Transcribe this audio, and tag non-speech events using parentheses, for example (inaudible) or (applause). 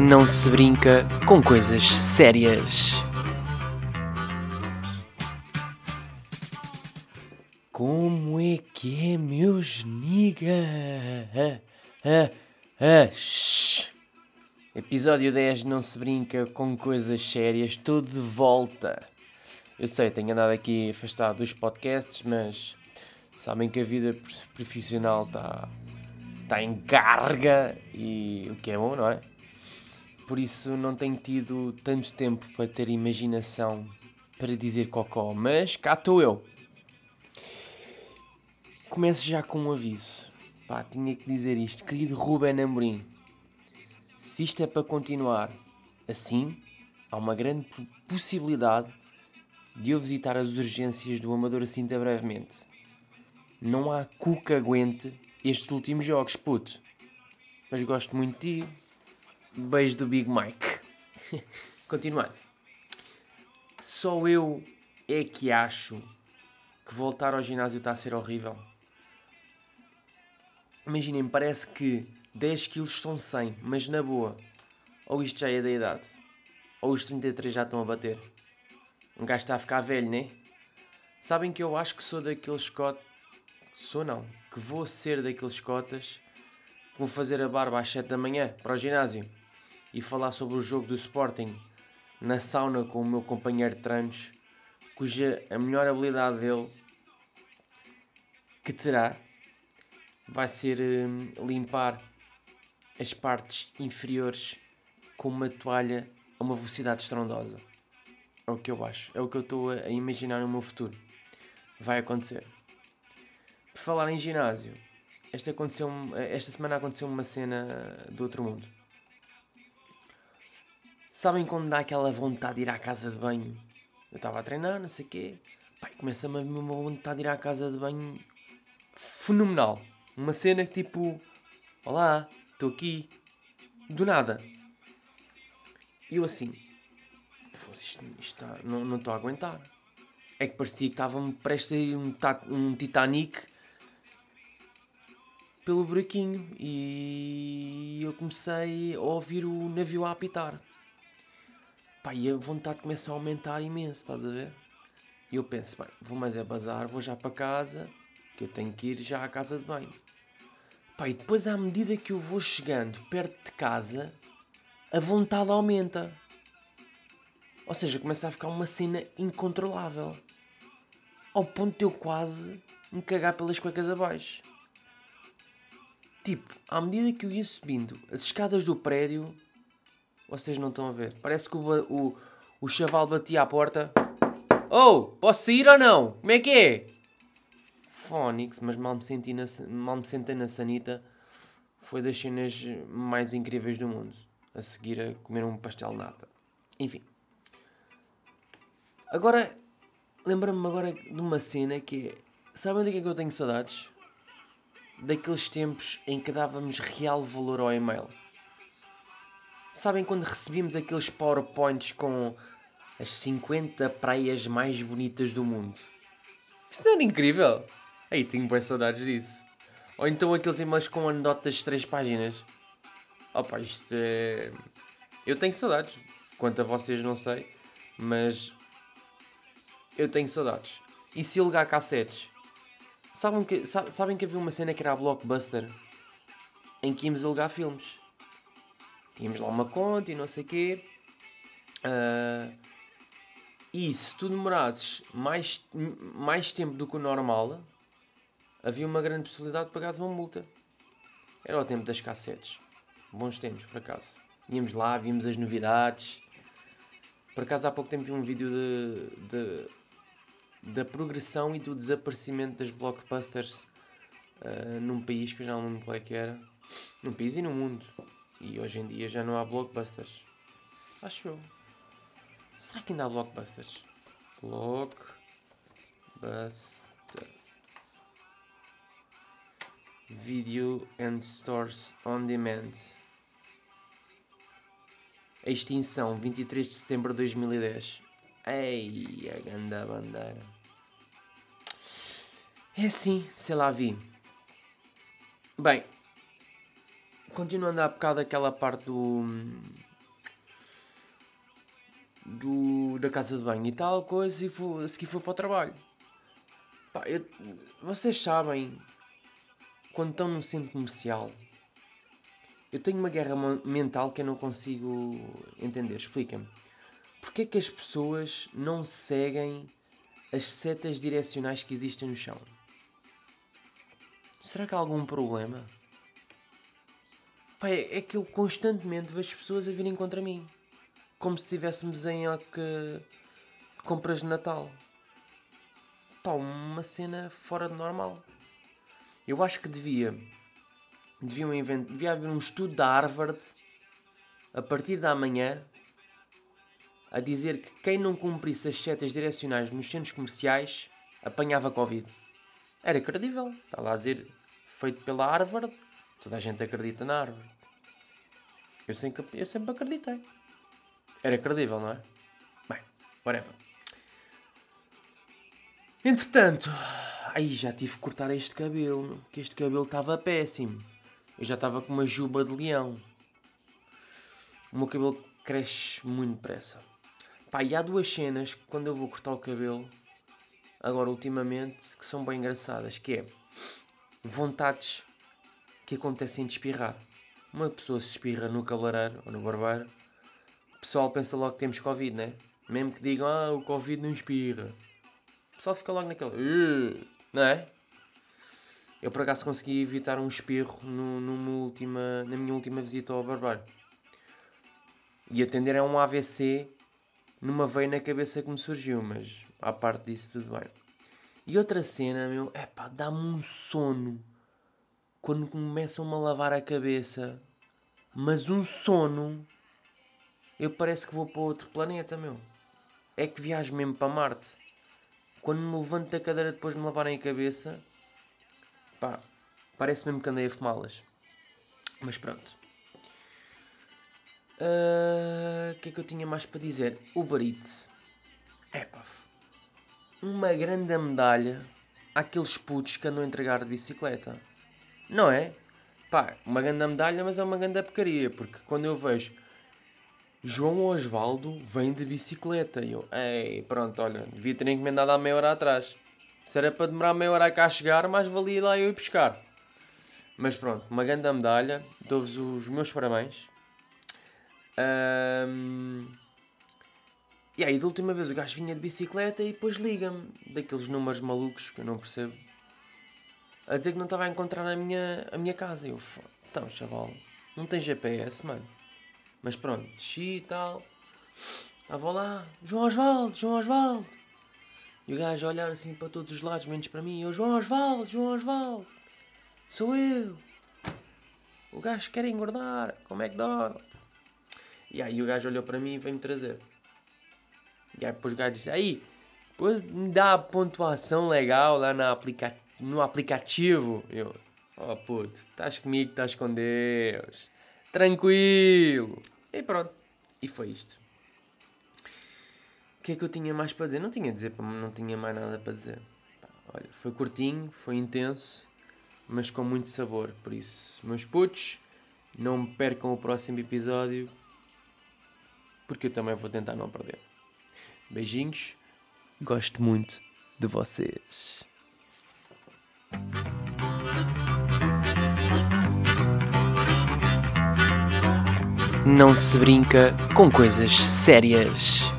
não se brinca com coisas sérias. Como é que é, meus nigga? Ah, ah, ah. Episódio 10 não se brinca com coisas sérias, estou de volta. Eu sei, tenho andado aqui afastado dos podcasts, mas sabem que a vida profissional está tá em carga e o que é bom, não é? Por isso não tenho tido tanto tempo para ter imaginação para dizer cocó, mas cá estou eu. Começo já com um aviso. Pá, tinha que dizer isto. Querido Ruben Amorim, se isto é para continuar assim, há uma grande possibilidade de eu visitar as urgências do Amador Cinta brevemente. Não há cu que aguente estes últimos jogos, puto. Mas gosto muito de ti. Beijo do Big Mike. (laughs) Continuando. Só eu é que acho que voltar ao ginásio está a ser horrível. Imaginem, parece que 10 kg são 100, mas na boa. Ou isto já é da idade. Ou os 33 já estão a bater. Um gajo está a ficar velho, né? Sabem que eu acho que sou daqueles cotas. Sou não. Que vou ser daqueles cotas vou fazer a barba às 7 da manhã para o ginásio e falar sobre o jogo do Sporting na sauna com o meu companheiro treinos, cuja a melhor habilidade dele que terá vai ser hum, limpar as partes inferiores com uma toalha a uma velocidade estrondosa. É o que eu acho. É o que eu estou a imaginar no meu futuro. Vai acontecer. Por falar em ginásio, esta, aconteceu, esta semana aconteceu uma cena do outro mundo. Sabem quando dá aquela vontade de ir à casa de banho? Eu estava a treinar, não sei o quê. Pai, começa-me a uma vontade de ir à casa de banho fenomenal. Uma cena que tipo, olá, estou aqui, do nada. E eu assim, isto, isto está, não estou a aguentar. É que parecia que estava-me prestes a ir um, um Titanic pelo buraquinho e eu comecei a ouvir o navio a apitar. Pá, e a vontade começa a aumentar imenso, estás a ver? E eu penso, bem, vou mais é bazar, vou já para casa, que eu tenho que ir já à casa de banho. Pá, e depois à medida que eu vou chegando perto de casa, a vontade aumenta. Ou seja, começa a ficar uma cena incontrolável. Ao ponto de eu quase me cagar pelas cuecas abaixo. Tipo, à medida que eu ia subindo as escadas do prédio, vocês não estão a ver. Parece que o, o, o chaval batia à porta. Oh, posso sair ou não? Como é que é? Fónix, mas mal me, senti na, mal me sentei na sanita. Foi das cenas mais incríveis do mundo. A seguir a comer um pastel nata. Enfim. Agora, lembra-me agora de uma cena que é... Sabem de que é que eu tenho saudades? Daqueles tempos em que dávamos real valor ao e-mail. Sabem quando recebíamos aqueles PowerPoints com as 50 praias mais bonitas do mundo? Isso não era incrível? Aí tenho boas saudades disso. Ou então aqueles e-mails com anedotas de 3 páginas. Opa, isto é. Eu tenho saudades. Quanto a vocês, não sei. Mas. Eu tenho saudades. E se alugar cassetes? Sabem que, sabem que havia uma cena que era a Blockbuster? Em que íamos alugar filmes tínhamos lá uma conta e não sei o quê. Uh, e se tu demorasses mais, mais tempo do que o normal, havia uma grande possibilidade de pagares uma multa. Era o tempo das cassetes. Bons tempos, por acaso. Íamos lá, víamos as novidades. Por acaso, há pouco tempo vi um vídeo de, de, da progressão e do desaparecimento das blockbusters uh, num país que eu já não lembro qual é que era. Num país e no mundo. E hoje em dia já não há blockbusters. Acho eu. Será que ainda há blockbusters? Blockbuster. Video and Stores on Demand. Extinção, 23 de setembro de 2010. Ei, a ganda bandeira. É assim, sei lá vi. Bem, continuando a bocado aquela parte do, do, da casa de banho e tal coisa e a seguir fui para o trabalho. Pá, eu, vocês sabem, quando estão num centro comercial, eu tenho uma guerra mental que eu não consigo entender. Explica-me. Porquê que as pessoas não seguem as setas direcionais que existem no chão? Será que há algum problema? Pá, é, é que eu constantemente vejo pessoas a virem contra mim. Como se estivéssemos em de compras de Natal. Pá, uma cena fora de normal. Eu acho que devia. Deviam inventar. Devia haver um estudo da Harvard a partir da manhã a dizer que quem não cumprisse as setas direcionais nos centros comerciais apanhava Covid. Era credível. Está lá a dizer, feito pela Harvard. Toda a gente acredita na Harvard. Eu sempre, eu sempre acreditei. Era credível, não é? Bem, whatever. Entretanto, aí já tive que cortar este cabelo, que este cabelo estava péssimo. Eu já estava com uma juba de leão. O meu cabelo cresce muito depressa. Pá, e há duas cenas que quando eu vou cortar o cabelo, agora ultimamente, que são bem engraçadas, que é vontades que acontecem de espirrar. Uma pessoa se espirra no cabeleireiro ou no barbeiro, o pessoal pensa logo que temos Covid, né? Mesmo que digam, ah, o Covid não espirra. O pessoal fica logo naquele, não é? Eu por acaso consegui evitar um espirro no, numa última, na minha última visita ao barbeiro. E atender é um AVC numa veia na cabeça que me surgiu, mas à parte disso tudo bem. E outra cena, meu, é pá, dá-me um sono quando começam-me a lavar a cabeça, mas um sono, eu parece que vou para outro planeta, meu. É que viajo mesmo para Marte. Quando me levanto da cadeira depois de me lavarem a cabeça, pá, parece mesmo que andei a fumá-las. Mas pronto. Ah, o uh, que é que eu tinha mais para dizer? Uber Eats. É pá. Uma grande medalha àqueles putos que andam a entregar de bicicleta. Não é? Pá, uma grande medalha, mas é uma grande porcaria. Porque quando eu vejo João Osvaldo vem de bicicleta. E eu, ei, pronto, olha, devia ter encomendado há meia hora atrás. Se era para demorar meia hora a cá chegar, mais valia lá eu ir pescar. Mas pronto, uma grande medalha. Dou-vos os meus parabéns. Um... E aí, da última vez o gajo vinha de bicicleta e depois liga-me. Daqueles números malucos que eu não percebo. A dizer que não estava a encontrar a minha, a minha casa. E eu, então, chaval, não tem GPS, mano. Mas pronto, desci e tal. Estava lá, João Osvaldo, João Osvaldo. E o gajo a olhar assim para todos os lados, menos para mim. Eu, João Osvaldo, João Osvaldo. Sou eu. O gajo quer engordar, como é que dá? E aí o gajo olhou para mim e veio-me trazer. E aí depois o gajo disse, aí, depois me dá a pontuação legal lá na aplica no aplicativo. Eu, oh, puto, estás comigo, estás com Deus. Tranquilo. E pronto. E foi isto. O que é que eu tinha mais para dizer? Não tinha dizer, não tinha mais nada para dizer. Olha, foi curtinho, foi intenso, mas com muito sabor. Por isso, meus putos, não me percam o próximo episódio, porque eu também vou tentar não perder. Beijinhos, gosto muito de vocês. Não se brinca com coisas sérias.